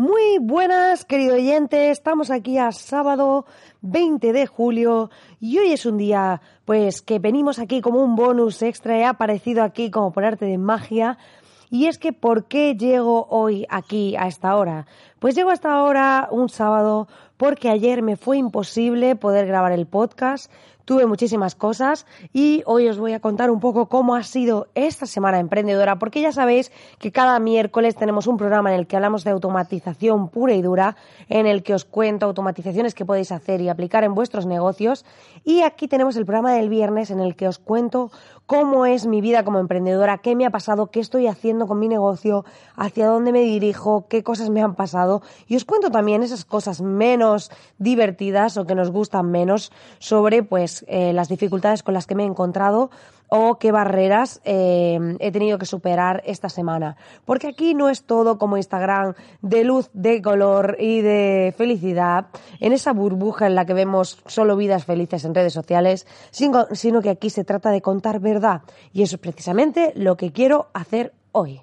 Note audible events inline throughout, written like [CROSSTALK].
Muy buenas, querido oyente. Estamos aquí a sábado 20 de julio y hoy es un día, pues, que venimos aquí como un bonus extra. He aparecido aquí como por arte de magia. Y es que, ¿por qué llego hoy aquí a esta hora? Pues llego a esta hora un sábado porque ayer me fue imposible poder grabar el podcast tuve muchísimas cosas y hoy os voy a contar un poco cómo ha sido esta semana emprendedora, porque ya sabéis que cada miércoles tenemos un programa en el que hablamos de automatización pura y dura, en el que os cuento automatizaciones que podéis hacer y aplicar en vuestros negocios. Y aquí tenemos el programa del viernes en el que os cuento cómo es mi vida como emprendedora, qué me ha pasado, qué estoy haciendo con mi negocio, hacia dónde me dirijo, qué cosas me han pasado. Y os cuento también esas cosas menos divertidas o que nos gustan menos sobre pues eh, las dificultades con las que me he encontrado o qué barreras eh, he tenido que superar esta semana. Porque aquí no es todo como Instagram de luz, de color y de felicidad, en esa burbuja en la que vemos solo vidas felices en redes sociales, sino, sino que aquí se trata de contar verdad. Y eso es precisamente lo que quiero hacer hoy.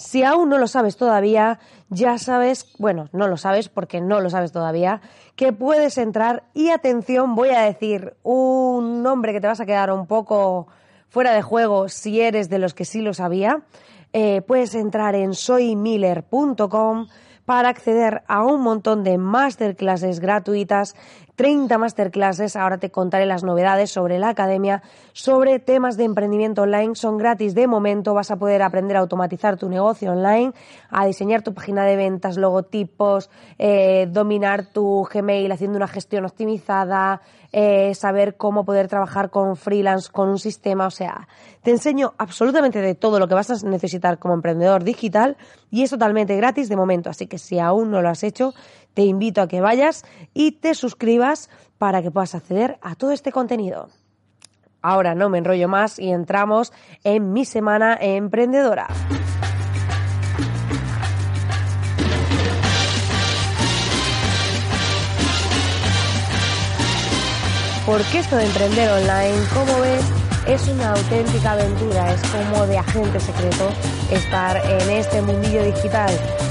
Si aún no lo sabes todavía, ya sabes, bueno, no lo sabes porque no lo sabes todavía, que puedes entrar y atención, voy a decir un nombre que te vas a quedar un poco fuera de juego si eres de los que sí lo sabía. Eh, puedes entrar en soymiller.com para acceder a un montón de masterclasses gratuitas, 30 masterclasses, ahora te contaré las novedades sobre la academia, sobre temas de emprendimiento online, son gratis de momento, vas a poder aprender a automatizar tu negocio online, a diseñar tu página de ventas, logotipos, eh, dominar tu Gmail haciendo una gestión optimizada, eh, saber cómo poder trabajar con freelance, con un sistema, o sea, te enseño absolutamente de todo lo que vas a necesitar como emprendedor digital y es totalmente gratis de momento, así que si aún no lo has hecho, te invito a que vayas y te suscribas para que puedas acceder a todo este contenido. Ahora no me enrollo más y entramos en mi semana emprendedora. Porque esto de emprender online, como ves, es una auténtica aventura, es como de agente secreto estar en este mundillo digital,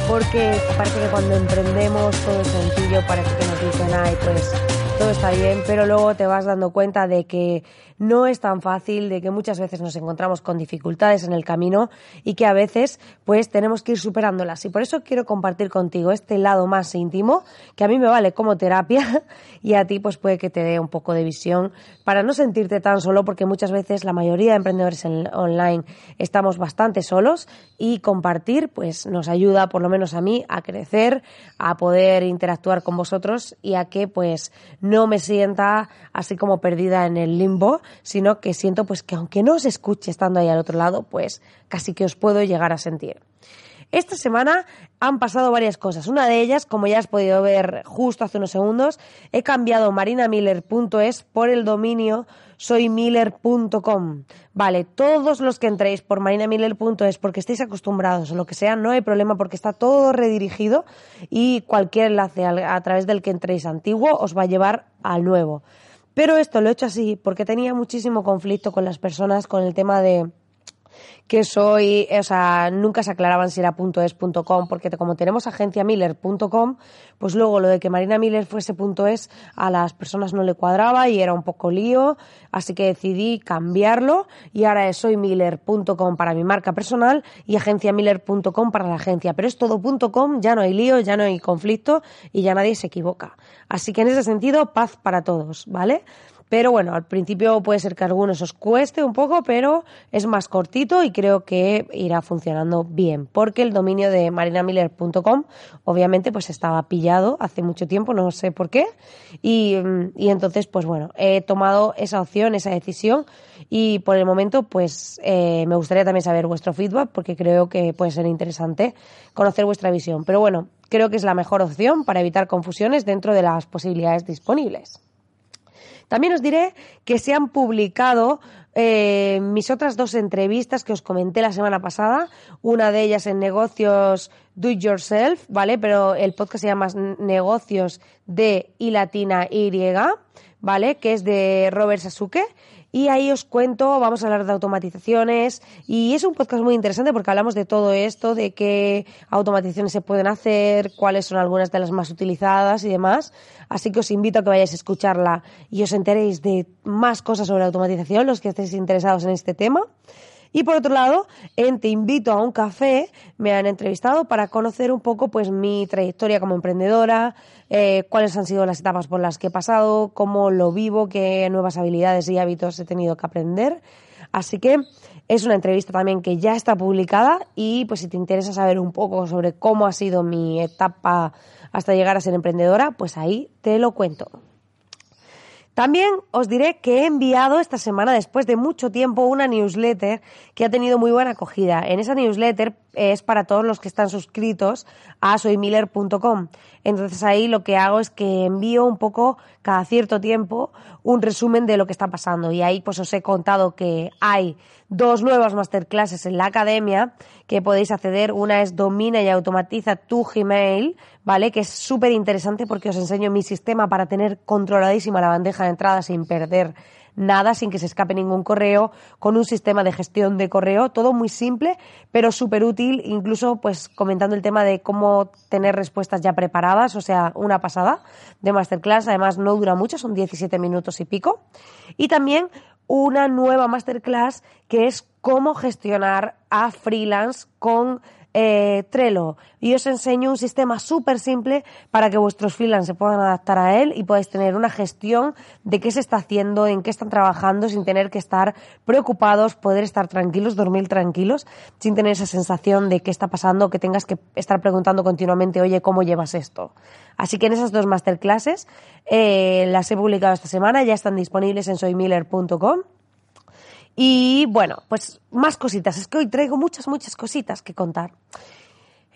porque parece que cuando emprendemos todo es sencillo, parece que nos dicen, ay, pues todo está bien, pero luego te vas dando cuenta de que no es tan fácil, de que muchas veces nos encontramos con dificultades en el camino y que a veces pues tenemos que ir superándolas. Y por eso quiero compartir contigo este lado más íntimo, que a mí me vale como terapia [LAUGHS] y a ti pues puede que te dé un poco de visión para no sentirte tan solo, porque muchas veces la mayoría de emprendedores en, online estamos bastante solos y compartir pues nos ayuda, por lo menos a mí, a crecer, a poder interactuar con vosotros y a que pues no me sienta así como perdida en el limbo, sino que siento pues que aunque no os escuche estando ahí al otro lado, pues casi que os puedo llegar a sentir. Esta semana han pasado varias cosas. Una de ellas, como ya has podido ver justo hace unos segundos, he cambiado marinamiller.es por el dominio soymiller.com. Vale, todos los que entréis por marinamiller.es porque estéis acostumbrados o lo que sea, no hay problema porque está todo redirigido y cualquier enlace a través del que entréis antiguo os va a llevar al nuevo. Pero esto lo he hecho así porque tenía muchísimo conflicto con las personas con el tema de que soy, o sea, nunca se aclaraban si era .es, .com, porque como tenemos agenciamiller.com, pues luego lo de que Marina Miller fuese .es a las personas no le cuadraba y era un poco lío, así que decidí cambiarlo y ahora es soymiller.com para mi marca personal y agenciamiller.com para la agencia, pero es todo .com, ya no hay lío, ya no hay conflicto y ya nadie se equivoca. Así que en ese sentido, paz para todos, ¿vale? Pero bueno, al principio puede ser que a algunos os cueste un poco, pero es más cortito y creo que irá funcionando bien. Porque el dominio de marinamiller.com obviamente pues estaba pillado hace mucho tiempo, no sé por qué. Y, y entonces pues bueno, he tomado esa opción, esa decisión y por el momento pues eh, me gustaría también saber vuestro feedback porque creo que puede ser interesante conocer vuestra visión. Pero bueno, creo que es la mejor opción para evitar confusiones dentro de las posibilidades disponibles. También os diré que se han publicado eh, mis otras dos entrevistas que os comenté la semana pasada, una de ellas en negocios do it yourself, ¿vale? Pero el podcast se llama Negocios de y latina y, ¿vale? Que es de Robert Sasuke y ahí os cuento, vamos a hablar de automatizaciones y es un podcast muy interesante porque hablamos de todo esto, de qué automatizaciones se pueden hacer, cuáles son algunas de las más utilizadas y demás. Así que os invito a que vayáis a escucharla y os enteréis de más cosas sobre automatización, los que estéis interesados en este tema. Y por otro lado, en Te invito a un café me han entrevistado para conocer un poco pues mi trayectoria como emprendedora, eh, cuáles han sido las etapas por las que he pasado, cómo lo vivo, qué nuevas habilidades y hábitos he tenido que aprender. Así que es una entrevista también que ya está publicada y pues si te interesa saber un poco sobre cómo ha sido mi etapa hasta llegar a ser emprendedora, pues ahí te lo cuento. También os diré que he enviado esta semana, después de mucho tiempo, una newsletter que ha tenido muy buena acogida. En esa newsletter es para todos los que están suscritos a soymiller.com. Entonces ahí lo que hago es que envío un poco cada cierto tiempo un resumen de lo que está pasando. Y ahí pues os he contado que hay dos nuevas masterclasses en la academia que podéis acceder. Una es Domina y automatiza tu Gmail, ¿vale? Que es súper interesante porque os enseño mi sistema para tener controladísima la bandeja de entrada sin perder nada, sin que se escape ningún correo, con un sistema de gestión de correo, todo muy simple, pero súper útil, incluso pues comentando el tema de cómo tener respuestas ya preparadas, o sea, una pasada de masterclass, además no dura mucho, son 17 minutos y pico. Y también una nueva masterclass que es cómo gestionar a freelance con eh, Trello y os enseño un sistema súper simple para que vuestros freelance se puedan adaptar a él y podáis tener una gestión de qué se está haciendo, en qué están trabajando sin tener que estar preocupados, poder estar tranquilos, dormir tranquilos, sin tener esa sensación de qué está pasando, que tengas que estar preguntando continuamente, oye, ¿cómo llevas esto? Así que en esas dos masterclasses eh, las he publicado esta semana, ya están disponibles en soymiller.com y bueno, pues más cositas. Es que hoy traigo muchas, muchas cositas que contar.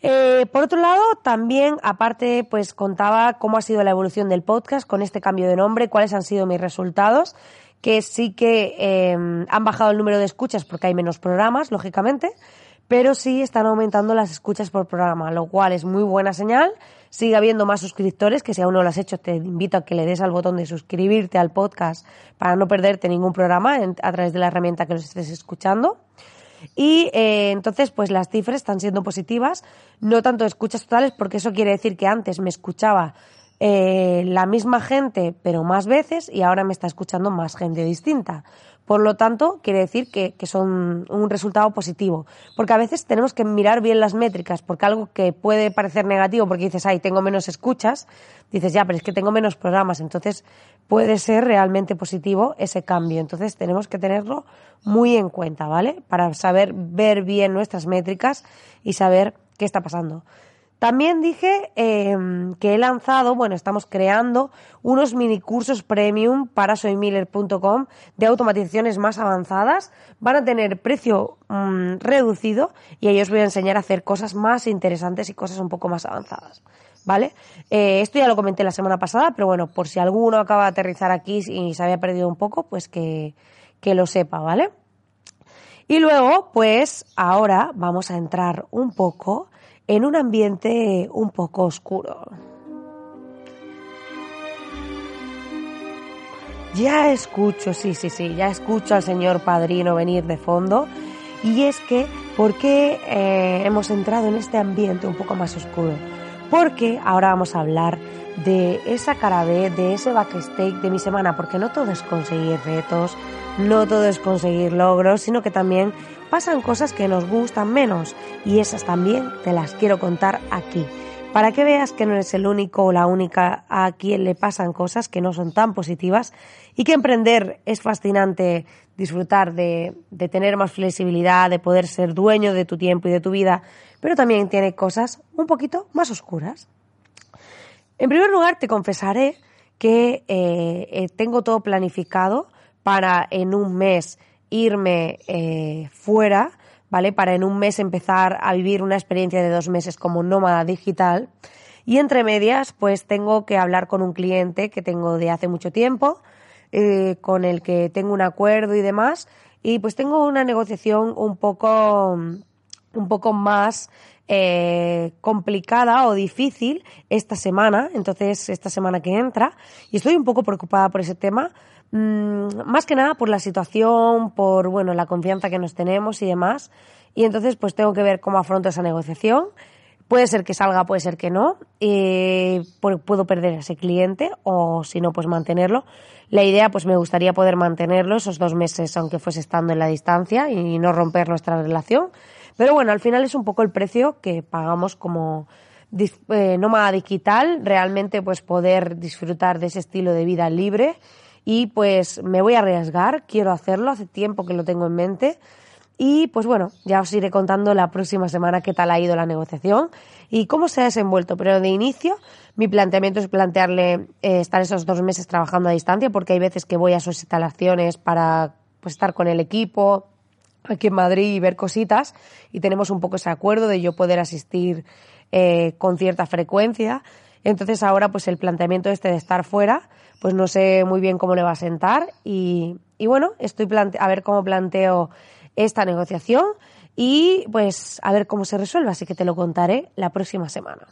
Eh, por otro lado, también, aparte, pues contaba cómo ha sido la evolución del podcast con este cambio de nombre, cuáles han sido mis resultados, que sí que eh, han bajado el número de escuchas porque hay menos programas, lógicamente, pero sí están aumentando las escuchas por programa, lo cual es muy buena señal sigue habiendo más suscriptores, que si aún no lo has hecho te invito a que le des al botón de suscribirte al podcast para no perderte ningún programa a través de la herramienta que los estés escuchando. Y eh, entonces, pues las cifras están siendo positivas, no tanto escuchas totales, porque eso quiere decir que antes me escuchaba eh, la misma gente, pero más veces, y ahora me está escuchando más gente distinta. Por lo tanto, quiere decir que, son un resultado positivo. Porque a veces tenemos que mirar bien las métricas, porque algo que puede parecer negativo, porque dices, ay, tengo menos escuchas, dices, ya, pero es que tengo menos programas. Entonces, puede ser realmente positivo ese cambio. Entonces, tenemos que tenerlo muy en cuenta, ¿vale? Para saber ver bien nuestras métricas y saber qué está pasando. También dije em, que he lanzado, bueno, estamos creando unos mini cursos premium para soymiller.com de automatizaciones más avanzadas. Van a tener precio mm, reducido y ahí os voy a enseñar a hacer cosas más interesantes y cosas un poco más avanzadas. ¿Vale? Eh, esto ya lo comenté la semana pasada, pero bueno, por si alguno acaba de aterrizar aquí y se había perdido un poco, pues que, que lo sepa, ¿vale? Y luego, pues ahora vamos a entrar un poco en un ambiente un poco oscuro. Ya escucho, sí, sí, sí, ya escucho al señor padrino venir de fondo. Y es que, ¿por qué eh, hemos entrado en este ambiente un poco más oscuro? Porque ahora vamos a hablar de esa cara B, de ese backstage de mi semana, porque no todo es conseguir retos, no todo es conseguir logros, sino que también pasan cosas que nos gustan menos y esas también te las quiero contar aquí. para que veas que no eres el único o la única a quien le pasan cosas que no son tan positivas y que emprender es fascinante disfrutar de, de tener más flexibilidad, de poder ser dueño de tu tiempo y de tu vida, pero también tiene cosas un poquito más oscuras. En primer lugar, te confesaré que eh, eh, tengo todo planificado para en un mes irme eh, fuera, ¿vale? Para en un mes empezar a vivir una experiencia de dos meses como nómada digital. Y entre medias, pues tengo que hablar con un cliente que tengo de hace mucho tiempo, con el que tengo un acuerdo y demás. Y pues tengo una negociación un poco, un poco más eh, complicada o difícil esta semana, entonces esta semana que entra, y estoy un poco preocupada por ese tema, más que nada por la situación, por bueno, la confianza que nos tenemos y demás, y entonces pues tengo que ver cómo afronto esa negociación. Puede ser que salga, puede ser que no. Eh, puedo perder a ese cliente o si no, pues mantenerlo. La idea, pues me gustaría poder mantenerlo esos dos meses, aunque fuese estando en la distancia y no romper nuestra relación. Pero bueno, al final es un poco el precio que pagamos como eh, nómada digital, realmente pues poder disfrutar de ese estilo de vida libre y pues me voy a arriesgar, quiero hacerlo, hace tiempo que lo tengo en mente y pues bueno, ya os iré contando la próxima semana qué tal ha ido la negociación y cómo se ha desenvuelto. Pero de inicio, mi planteamiento es plantearle eh, estar esos dos meses trabajando a distancia porque hay veces que voy a sus instalaciones para pues, estar con el equipo, aquí en Madrid y ver cositas y tenemos un poco ese acuerdo de yo poder asistir eh, con cierta frecuencia. Entonces ahora pues el planteamiento este de estar fuera, pues no sé muy bien cómo le va a sentar y, y bueno, estoy a ver cómo planteo esta negociación y pues a ver cómo se resuelve, así que te lo contaré la próxima semana.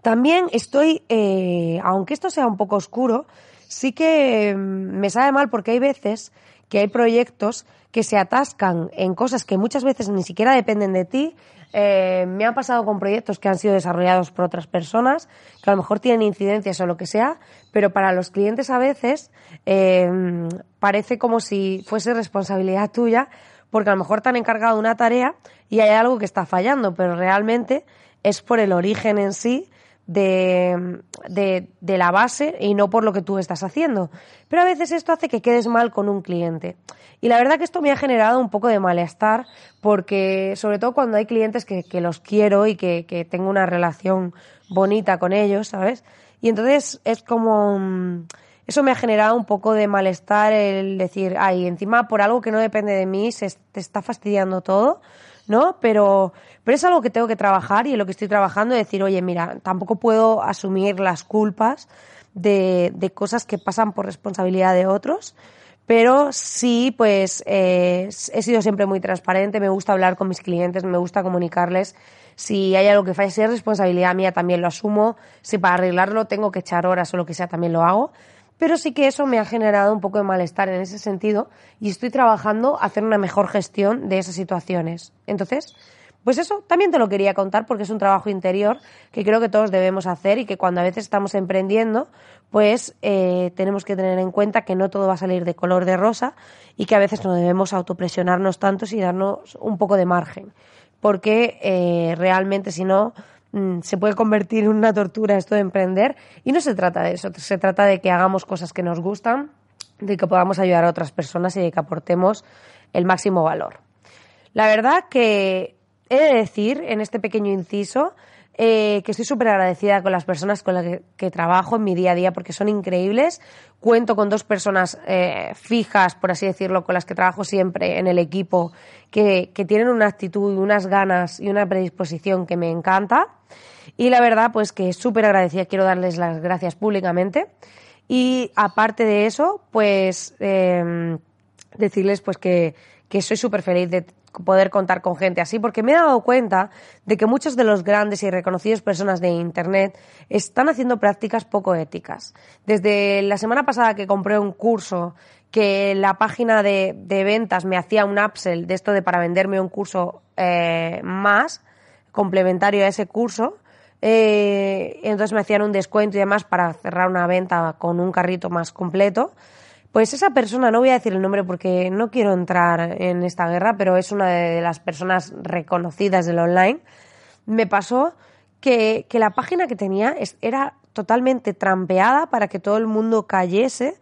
También estoy, eh, aunque esto sea un poco oscuro, sí que mm, me sabe mal porque hay veces que hay proyectos que se atascan en cosas que muchas veces ni siquiera dependen de ti. Eh, me ha pasado con proyectos que han sido desarrollados por otras personas, que a lo mejor tienen incidencias o lo que sea, pero para los clientes a veces eh, parece como si fuese responsabilidad tuya, porque a lo mejor te han encargado una tarea y hay algo que está fallando, pero realmente es por el origen en sí de, de, la base y no por lo que tú estás haciendo. Pero a veces esto hace que quedes mal con un cliente. Y la verdad que esto me ha generado un poco de malestar porque sobre todo cuando hay clientes que, que los quiero y que, que, tengo una relación bonita con ellos, ¿sabes? Y entonces es como... Mm, eso me ha generado un poco de malestar el decir, ay, encima por algo que no depende de mí se te está fastidiando todo, ¿no? Pero, pero es algo que tengo que trabajar y en lo que estoy trabajando es decir, oye, mira, tampoco puedo asumir las culpas de, de cosas que pasan por responsabilidad de otros pero sí, pues eh, he sido siempre muy transparente, me gusta hablar con mis clientes, me gusta comunicarles. Si hay algo que falla, es responsabilidad mía, también lo asumo. Si para arreglarlo tengo que echar horas o lo que sea, también lo hago. Pero sí que eso me ha generado un poco de malestar en ese sentido y estoy trabajando a hacer una mejor gestión de esas situaciones. Entonces, pues eso también te lo quería contar porque es un trabajo interior que creo que todos debemos hacer y que cuando a veces estamos emprendiendo, pues eh, tenemos que tener en cuenta que no todo va a salir de color de rosa y que a veces no debemos autopresionarnos tanto y darnos un poco de margen. Porque eh, realmente si no, se puede convertir en una tortura esto de emprender y no se trata de eso, se trata de que hagamos cosas que nos gustan, de que podamos ayudar a otras personas y de que aportemos el máximo valor. La verdad que he de decir en este pequeño inciso eh, que estoy súper agradecida con las personas con las que, trabajo en mi día a día porque son increíbles. Cuento con dos personas eh, fijas, por así decirlo, con las que trabajo siempre en el equipo, que, que tienen una actitud, unas ganas y una predisposición que me encanta. Y la verdad, pues que súper agradecida, quiero darles las gracias públicamente. Y aparte de eso, pues eh, decirles pues que, que soy súper feliz de poder contar con gente así, porque me he dado cuenta de que muchos de los grandes y reconocidos personas de Internet están haciendo prácticas poco éticas. Desde la semana pasada que compré un curso que la página de, de ventas me hacía un upsell de esto de para venderme un curso eh, más complementario a ese curso, eh, entonces me hacían un descuento y demás para cerrar una venta con un carrito más completo. Pues esa persona, no voy a decir el nombre porque no quiero entrar en esta guerra, pero es una de las personas reconocidas del online, me pasó que, que la página que tenía era totalmente trampeada para que todo el mundo cayese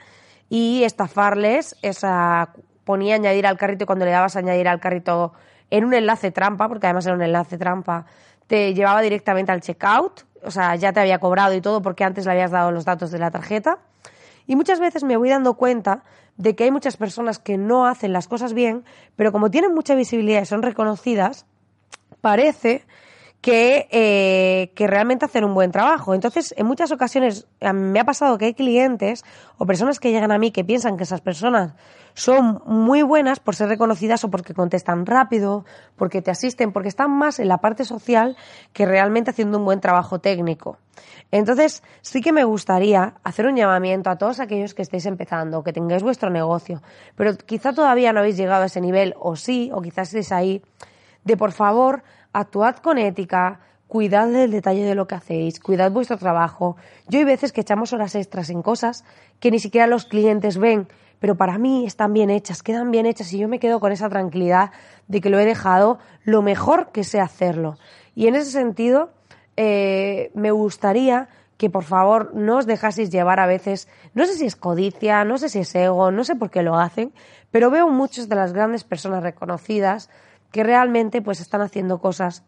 y estafarles esa ponía añadir al carrito y cuando le dabas a añadir al carrito en un enlace trampa, porque además era un enlace trampa, te llevaba directamente al checkout, o sea, ya te había cobrado y todo porque antes le habías dado los datos de la tarjeta. Y muchas veces me voy dando cuenta de que hay muchas personas que no hacen las cosas bien, pero como tienen mucha visibilidad y son reconocidas, parece que, eh, que realmente hacen un buen trabajo. Entonces, en muchas ocasiones me ha pasado que hay clientes o personas que llegan a mí que piensan que esas personas son muy buenas por ser reconocidas o porque contestan rápido, porque te asisten, porque están más en la parte social que realmente haciendo un buen trabajo técnico. Entonces, sí que me gustaría hacer un llamamiento a todos aquellos que estéis empezando, que tengáis vuestro negocio, pero quizá todavía no habéis llegado a ese nivel, o sí, o quizás estéis ahí, de por favor, actuad con ética, cuidad del detalle de lo que hacéis, cuidad vuestro trabajo. Yo hay veces que echamos horas extras en cosas que ni siquiera los clientes ven, pero para mí están bien hechas, quedan bien hechas y yo me quedo con esa tranquilidad de que lo he dejado lo mejor que sé hacerlo. Y en ese sentido, eh, me gustaría que por favor no os dejaseis llevar a veces, no sé si es codicia, no sé si es ego, no sé por qué lo hacen, pero veo muchas de las grandes personas reconocidas que realmente pues están haciendo cosas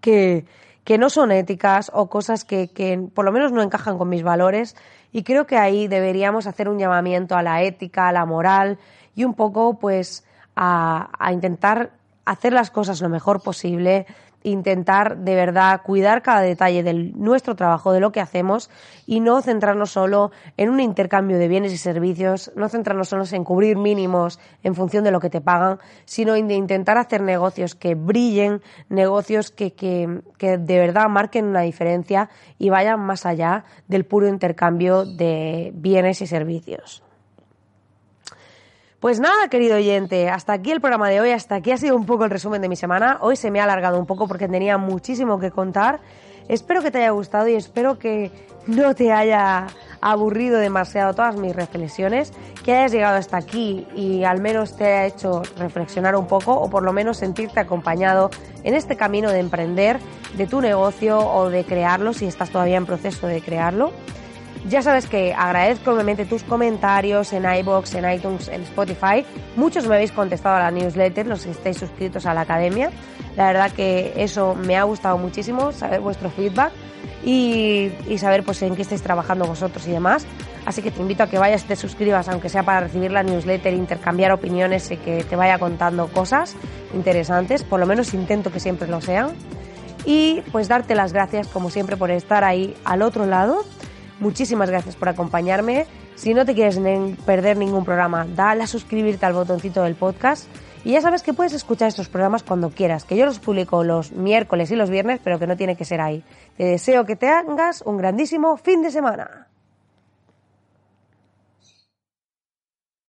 que, que no son éticas o cosas que, que por lo menos no encajan con mis valores. Y creo que ahí deberíamos hacer un llamamiento a la ética, a la moral y un poco pues a, a intentar hacer las cosas lo mejor posible, intentar de verdad cuidar cada detalle de nuestro trabajo, de lo que hacemos y no centrarnos solo en un intercambio de bienes y servicios, no centrarnos solo en cubrir mínimos en función de lo que te pagan, sino intentar hacer negocios que brillen, negocios que, que, que de verdad marquen una diferencia y vayan más allá del puro intercambio de bienes y servicios. Pues nada, querido oyente, hasta aquí el programa de hoy, hasta aquí ha sido un poco el resumen de mi semana. Hoy se me ha alargado un poco porque tenía muchísimo que contar. Espero que te haya gustado y espero que no te haya aburrido demasiado todas mis reflexiones, que hayas llegado hasta aquí y al menos te haya hecho reflexionar un poco o por lo menos sentirte acompañado en este camino de emprender, de tu negocio o de crearlo si estás todavía en proceso de crearlo. Ya sabes que agradezco enormemente tus comentarios en iBox, en iTunes, en Spotify. Muchos me habéis contestado a la newsletter, los que estáis suscritos a la academia. La verdad que eso me ha gustado muchísimo, saber vuestro feedback y, y saber pues en qué estáis trabajando vosotros y demás. Así que te invito a que vayas y te suscribas, aunque sea para recibir la newsletter, intercambiar opiniones y que te vaya contando cosas interesantes. Por lo menos intento que siempre lo sean. Y pues darte las gracias, como siempre, por estar ahí al otro lado. Muchísimas gracias por acompañarme. Si no te quieres perder ningún programa, dale a suscribirte al botoncito del podcast. Y ya sabes que puedes escuchar estos programas cuando quieras, que yo los publico los miércoles y los viernes, pero que no tiene que ser ahí. Te deseo que tengas un grandísimo fin de semana.